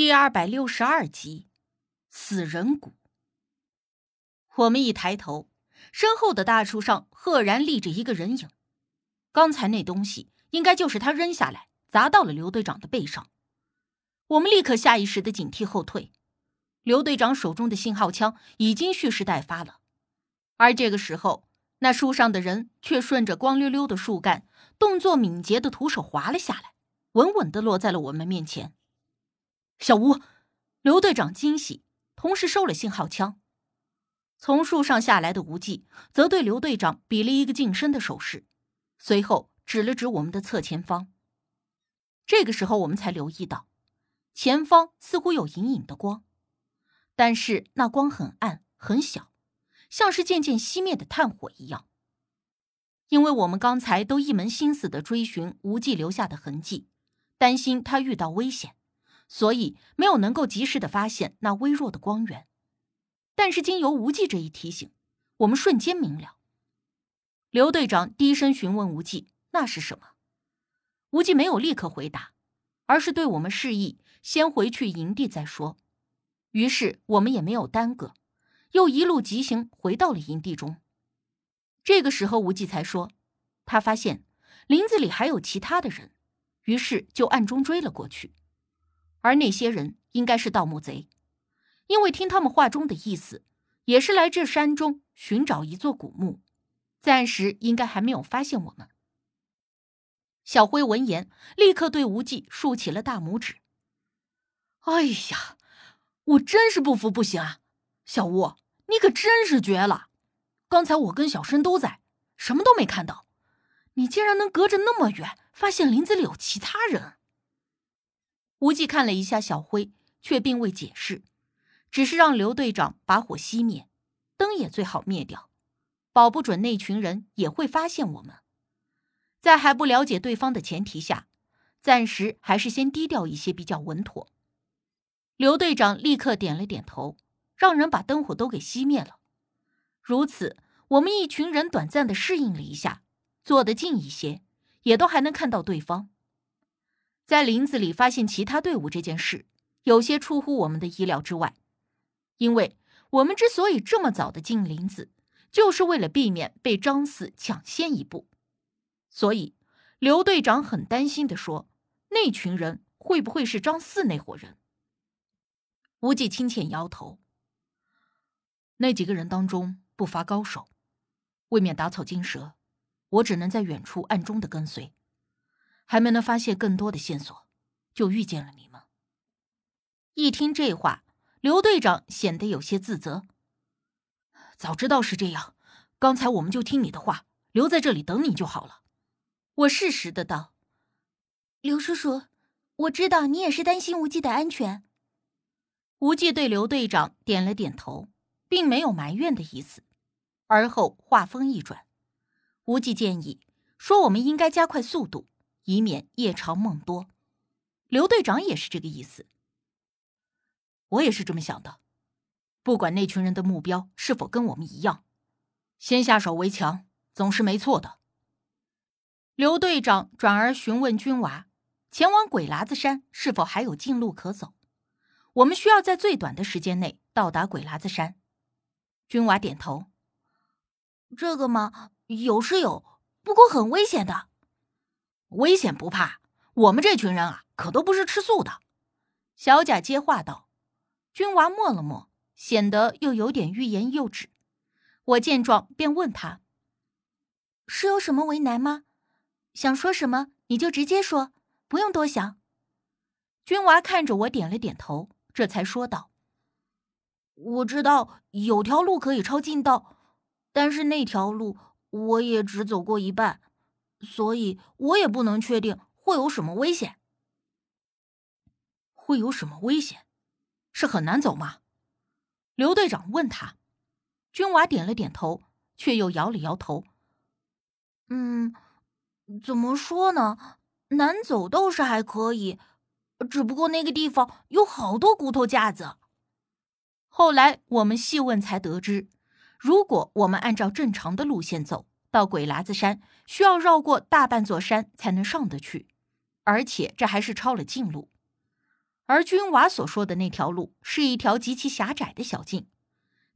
第二百六十二集，死人谷。我们一抬头，身后的大树上赫然立着一个人影。刚才那东西应该就是他扔下来，砸到了刘队长的背上。我们立刻下意识的警惕后退。刘队长手中的信号枪已经蓄势待发了，而这个时候，那树上的人却顺着光溜溜的树干，动作敏捷的徒手滑了下来，稳稳的落在了我们面前。小吴，刘队长惊喜，同时收了信号枪。从树上下来的无忌则对刘队长比了一个近身的手势，随后指了指我们的侧前方。这个时候，我们才留意到，前方似乎有隐隐的光，但是那光很暗很小，像是渐渐熄灭的炭火一样。因为我们刚才都一门心思的追寻无忌留下的痕迹，担心他遇到危险。所以没有能够及时的发现那微弱的光源，但是经由无忌这一提醒，我们瞬间明了。刘队长低声询问无忌：“那是什么？”无忌没有立刻回答，而是对我们示意先回去营地再说。于是我们也没有耽搁，又一路疾行回到了营地中。这个时候，无忌才说：“他发现林子里还有其他的人，于是就暗中追了过去。”而那些人应该是盗墓贼，因为听他们话中的意思，也是来这山中寻找一座古墓，暂时应该还没有发现我们。小辉闻言，立刻对无忌竖起了大拇指。哎呀，我真是不服不行啊！小吴，你可真是绝了！刚才我跟小申都在，什么都没看到，你竟然能隔着那么远发现林子里有其他人。无忌看了一下小辉，却并未解释，只是让刘队长把火熄灭，灯也最好灭掉，保不准那群人也会发现我们。在还不了解对方的前提下，暂时还是先低调一些比较稳妥。刘队长立刻点了点头，让人把灯火都给熄灭了。如此，我们一群人短暂的适应了一下，坐得近一些，也都还能看到对方。在林子里发现其他队伍这件事，有些出乎我们的意料之外。因为我们之所以这么早的进林子，就是为了避免被张四抢先一步。所以，刘队长很担心的说：“那群人会不会是张四那伙人？”无忌轻浅摇头：“那几个人当中不乏高手，为免打草惊蛇，我只能在远处暗中的跟随。”还没能发现更多的线索，就遇见了你们。一听这话，刘队长显得有些自责。早知道是这样，刚才我们就听你的话，留在这里等你就好了。我适时的道：“刘叔叔，我知道你也是担心无忌的安全。”无忌对刘队长点了点头，并没有埋怨的意思。而后话锋一转，无忌建议说：“我们应该加快速度。”以免夜长梦多，刘队长也是这个意思。我也是这么想的。不管那群人的目标是否跟我们一样，先下手为强总是没错的。刘队长转而询问军娃：“前往鬼喇子山是否还有近路可走？我们需要在最短的时间内到达鬼喇子山。”军娃点头：“这个嘛，有是有，不过很危险的。”危险不怕，我们这群人啊，可都不是吃素的。小贾接话道。军娃默了默，显得又有点欲言又止。我见状，便问他：“是有什么为难吗？想说什么你就直接说，不用多想。”军娃看着我，点了点头，这才说道：“我知道有条路可以抄近道，但是那条路我也只走过一半。”所以我也不能确定会有什么危险。会有什么危险？是很难走吗？刘队长问他。军娃点了点头，却又摇了摇头。嗯，怎么说呢？难走倒是还可以，只不过那个地方有好多骨头架子。后来我们细问才得知，如果我们按照正常的路线走。到鬼喇子山需要绕过大半座山才能上得去，而且这还是抄了近路。而君娃所说的那条路是一条极其狭窄的小径，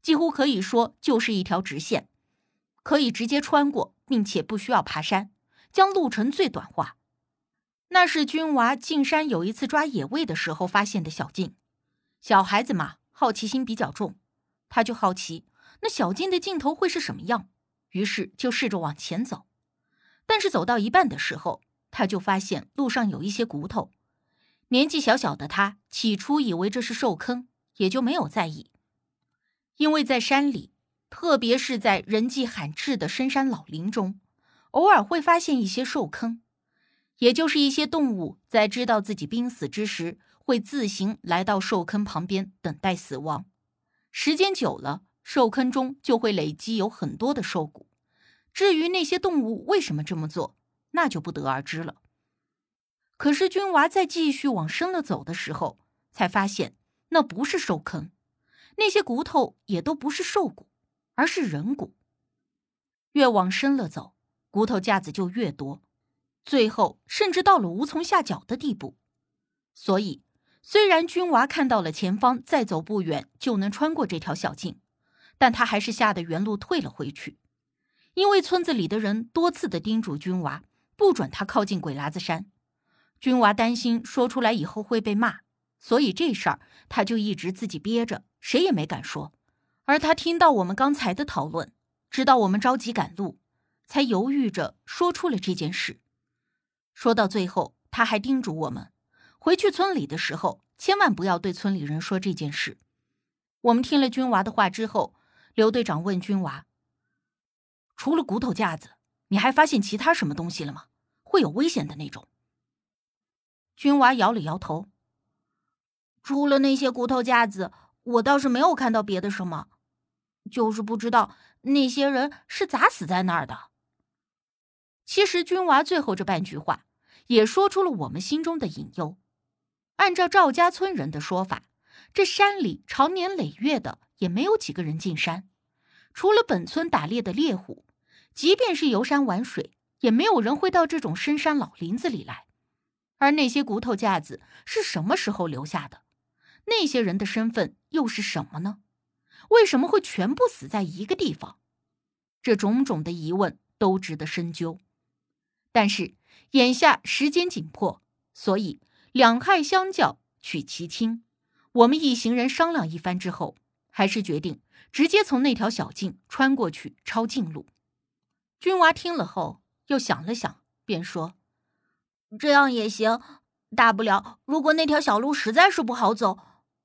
几乎可以说就是一条直线，可以直接穿过，并且不需要爬山，将路程最短化。那是君娃进山有一次抓野味的时候发现的小径。小孩子嘛，好奇心比较重，他就好奇那小径的尽头会是什么样，于是就试着往前走。但是走到一半的时候，他就发现路上有一些骨头。年纪小小的他，起初以为这是兽坑，也就没有在意。因为在山里，特别是在人迹罕至的深山老林中，偶尔会发现一些兽坑，也就是一些动物在知道自己濒死之时，会自行来到兽坑旁边等待死亡。时间久了，兽坑中就会累积有很多的兽骨。至于那些动物为什么这么做，那就不得而知了。可是君娃在继续往深了走的时候，才发现那不是兽坑，那些骨头也都不是兽骨，而是人骨。越往深了走，骨头架子就越多，最后甚至到了无从下脚的地步。所以，虽然君娃看到了前方再走不远就能穿过这条小径，但他还是吓得原路退了回去，因为村子里的人多次的叮嘱君娃，不准他靠近鬼喇子山。君娃担心说出来以后会被骂，所以这事儿他就一直自己憋着，谁也没敢说。而他听到我们刚才的讨论，知道我们着急赶路，才犹豫着说出了这件事。说到最后，他还叮嘱我们，回去村里的时候千万不要对村里人说这件事。我们听了君娃的话之后，刘队长问君娃：“除了骨头架子，你还发现其他什么东西了吗？会有危险的那种？”君娃摇了摇头。除了那些骨头架子，我倒是没有看到别的什么，就是不知道那些人是咋死在那儿的。其实，君娃最后这半句话也说出了我们心中的隐忧。按照赵家村人的说法，这山里常年累月的也没有几个人进山，除了本村打猎的猎户，即便是游山玩水，也没有人会到这种深山老林子里来。而那些骨头架子是什么时候留下的？那些人的身份又是什么呢？为什么会全部死在一个地方？这种种的疑问都值得深究。但是眼下时间紧迫，所以两害相较取其轻。我们一行人商量一番之后，还是决定直接从那条小径穿过去，抄近路。君娃听了后又想了想，便说。这样也行，大不了如果那条小路实在是不好走，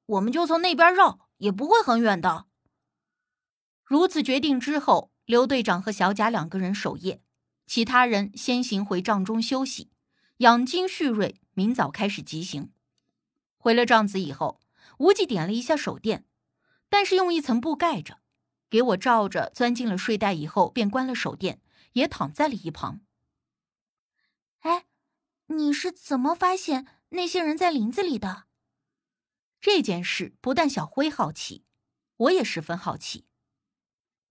我们就从那边绕，也不会很远的。如此决定之后，刘队长和小贾两个人守夜，其他人先行回帐中休息，养精蓄锐，明早开始急行。回了帐子以后，无忌点了一下手电，但是用一层布盖着，给我罩着，钻进了睡袋以后，便关了手电，也躺在了一旁。哎。你是怎么发现那些人在林子里的？这件事不但小辉好奇，我也十分好奇。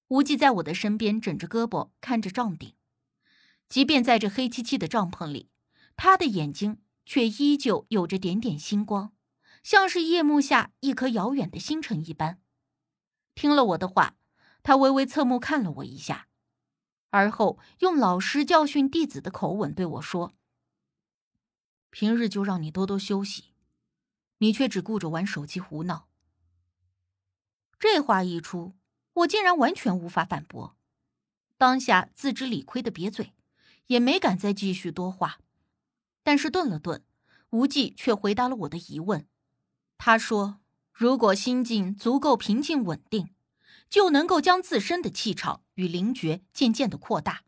无忌在我的身边枕着胳膊，看着帐顶，即便在这黑漆漆的帐篷里，他的眼睛却依旧有着点点星光，像是夜幕下一颗遥远的星辰一般。听了我的话，他微微侧目看了我一下，而后用老师教训弟子的口吻对我说。平日就让你多多休息，你却只顾着玩手机胡闹。这话一出，我竟然完全无法反驳，当下自知理亏的瘪嘴，也没敢再继续多话。但是顿了顿，无忌却回答了我的疑问。他说：“如果心境足够平静稳定，就能够将自身的气场与灵觉渐渐的扩大。”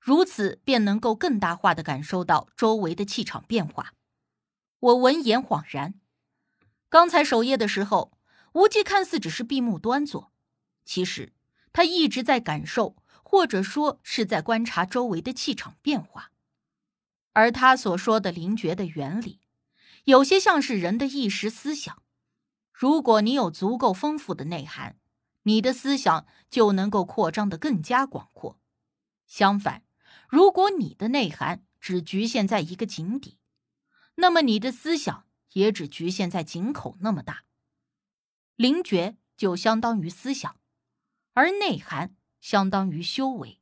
如此便能够更大化的感受到周围的气场变化。我闻言恍然，刚才守夜的时候，无忌看似只是闭目端坐，其实他一直在感受，或者说是在观察周围的气场变化。而他所说的灵觉的原理，有些像是人的意识思想。如果你有足够丰富的内涵，你的思想就能够扩张的更加广阔。相反，如果你的内涵只局限在一个井底，那么你的思想也只局限在井口那么大。灵觉就相当于思想，而内涵相当于修为。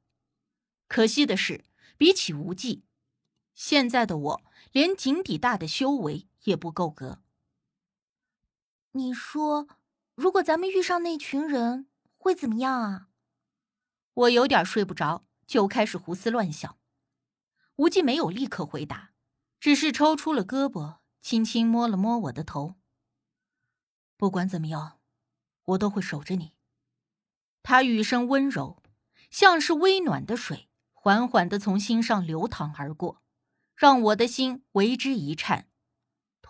可惜的是，比起无忌，现在的我连井底大的修为也不够格。你说，如果咱们遇上那群人，会怎么样啊？我有点睡不着，就开始胡思乱想。无忌没有立刻回答，只是抽出了胳膊，轻轻摸了摸我的头。不管怎么样，我都会守着你。他语声温柔，像是微暖的水，缓缓的从心上流淌而过，让我的心为之一颤，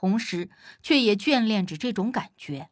同时却也眷恋着这种感觉。